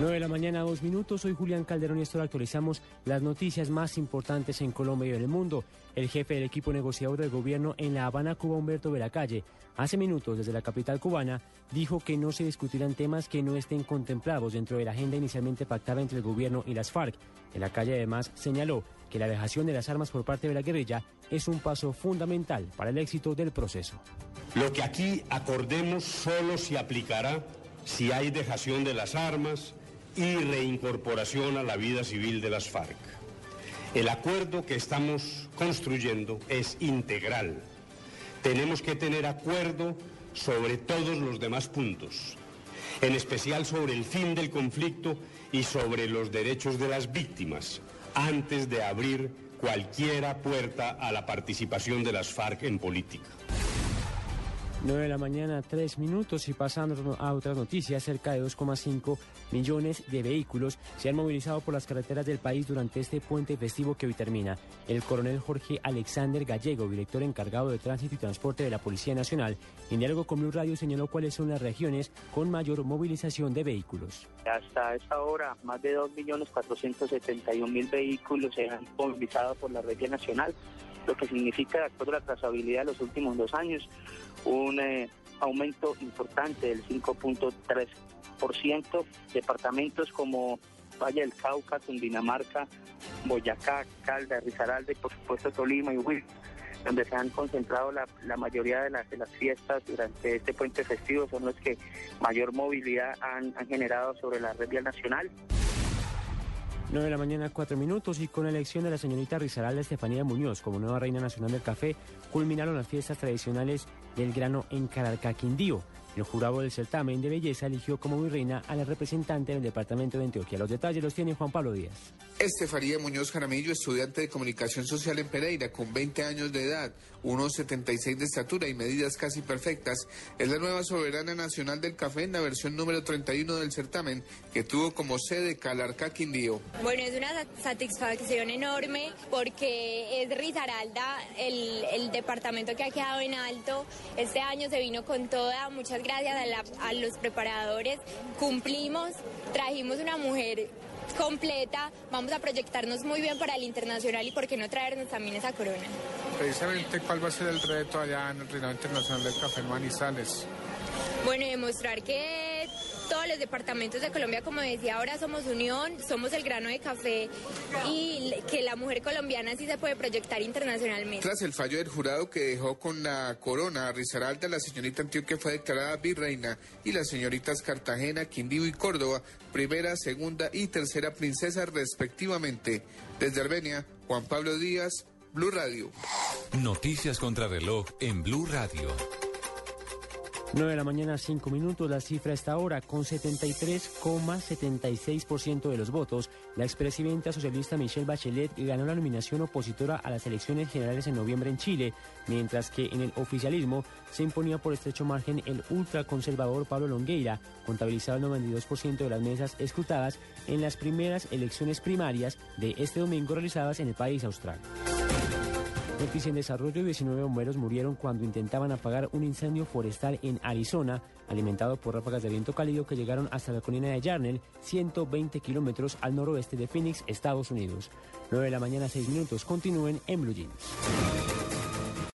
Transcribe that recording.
9 de la mañana, dos minutos. Soy Julián Calderón y esto actualizamos las noticias más importantes en Colombia y en el mundo. El jefe del equipo negociador del gobierno en La Habana, Cuba, Humberto Veracalle, hace minutos desde la capital cubana, dijo que no se discutirán temas que no estén contemplados dentro de la agenda inicialmente pactada entre el gobierno y las FARC. En la calle además señaló que la dejación de las armas por parte de la guerrilla es un paso fundamental para el éxito del proceso. Lo que aquí acordemos solo se aplicará si hay dejación de las armas, y reincorporación a la vida civil de las FARC. El acuerdo que estamos construyendo es integral. Tenemos que tener acuerdo sobre todos los demás puntos, en especial sobre el fin del conflicto y sobre los derechos de las víctimas, antes de abrir cualquiera puerta a la participación de las FARC en política. 9 de la mañana, 3 minutos y pasando a otras noticias, cerca de 2,5 millones de vehículos se han movilizado por las carreteras del país durante este puente festivo que hoy termina. El coronel Jorge Alexander Gallego, director encargado de tránsito y transporte de la Policía Nacional, en diálogo con Blue Radio señaló cuáles son las regiones con mayor movilización de vehículos. Hasta esta hora, más de 2.471.000 vehículos se han movilizado por la red nacional lo que significa, de acuerdo a la trazabilidad de los últimos dos años, un eh, aumento importante del 5.3%. Departamentos como Valle del Cauca, Cundinamarca, Boyacá, Calda, Risaralda y por supuesto Tolima y Huil, donde se han concentrado la, mayoría de las, de las fiestas durante este puente festivo, son los que mayor movilidad han, han generado sobre la red vial nacional. 9 de la mañana, 4 minutos, y con la elección de la señorita Rizaralda Estefanía Muñoz como nueva reina nacional del café, culminaron las fiestas tradicionales del grano en Cararca, Quindío. El jurado del certamen de belleza eligió como reina a la representante del departamento de Antioquia. Los detalles los tiene Juan Pablo Díaz. Estefanía Muñoz Jaramillo, estudiante de comunicación social en Pereira, con 20 años de edad, 1,76 de estatura y medidas casi perfectas, es la nueva soberana nacional del café en la versión número 31 del certamen, que tuvo como sede Calarca Quindío. Bueno, es una satisfacción enorme porque es Risaralda el, el departamento que ha quedado en alto. Este año se vino con toda, muchas gracias a, a los preparadores, cumplimos, trajimos una mujer completa, vamos a proyectarnos muy bien para el internacional y por qué no traernos también esa corona. Precisamente, ¿cuál va a ser el reto allá en el Reinado Internacional del Café en Manizales? Bueno, demostrar que todos los departamentos de Colombia, como decía, ahora somos unión, somos el grano de café y que la mujer colombiana sí se puede proyectar internacionalmente. Tras el fallo del jurado que dejó con la corona a Risaralda, la señorita Antioquia fue declarada virreina y las señoritas Cartagena, Quindío y Córdoba, primera, segunda y tercera princesa respectivamente. Desde Armenia, Juan Pablo Díaz, Blue Radio. Noticias contra reloj en Blue Radio. 9 de la mañana, 5 minutos. La cifra está ahora con 73,76% de los votos. La expresidenta socialista Michelle Bachelet ganó la nominación opositora a las elecciones generales en noviembre en Chile, mientras que en el oficialismo se imponía por estrecho margen el ultraconservador Pablo Longueira, contabilizado el 92% de las mesas escrutadas en las primeras elecciones primarias de este domingo realizadas en el país austral. Noticia en desarrollo, 19 bomberos murieron cuando intentaban apagar un incendio forestal en Arizona, alimentado por ráfagas de viento cálido que llegaron hasta la colina de Yarnell, 120 kilómetros al noroeste de Phoenix, Estados Unidos. 9 de la mañana, 6 minutos. Continúen en Blue Jeans.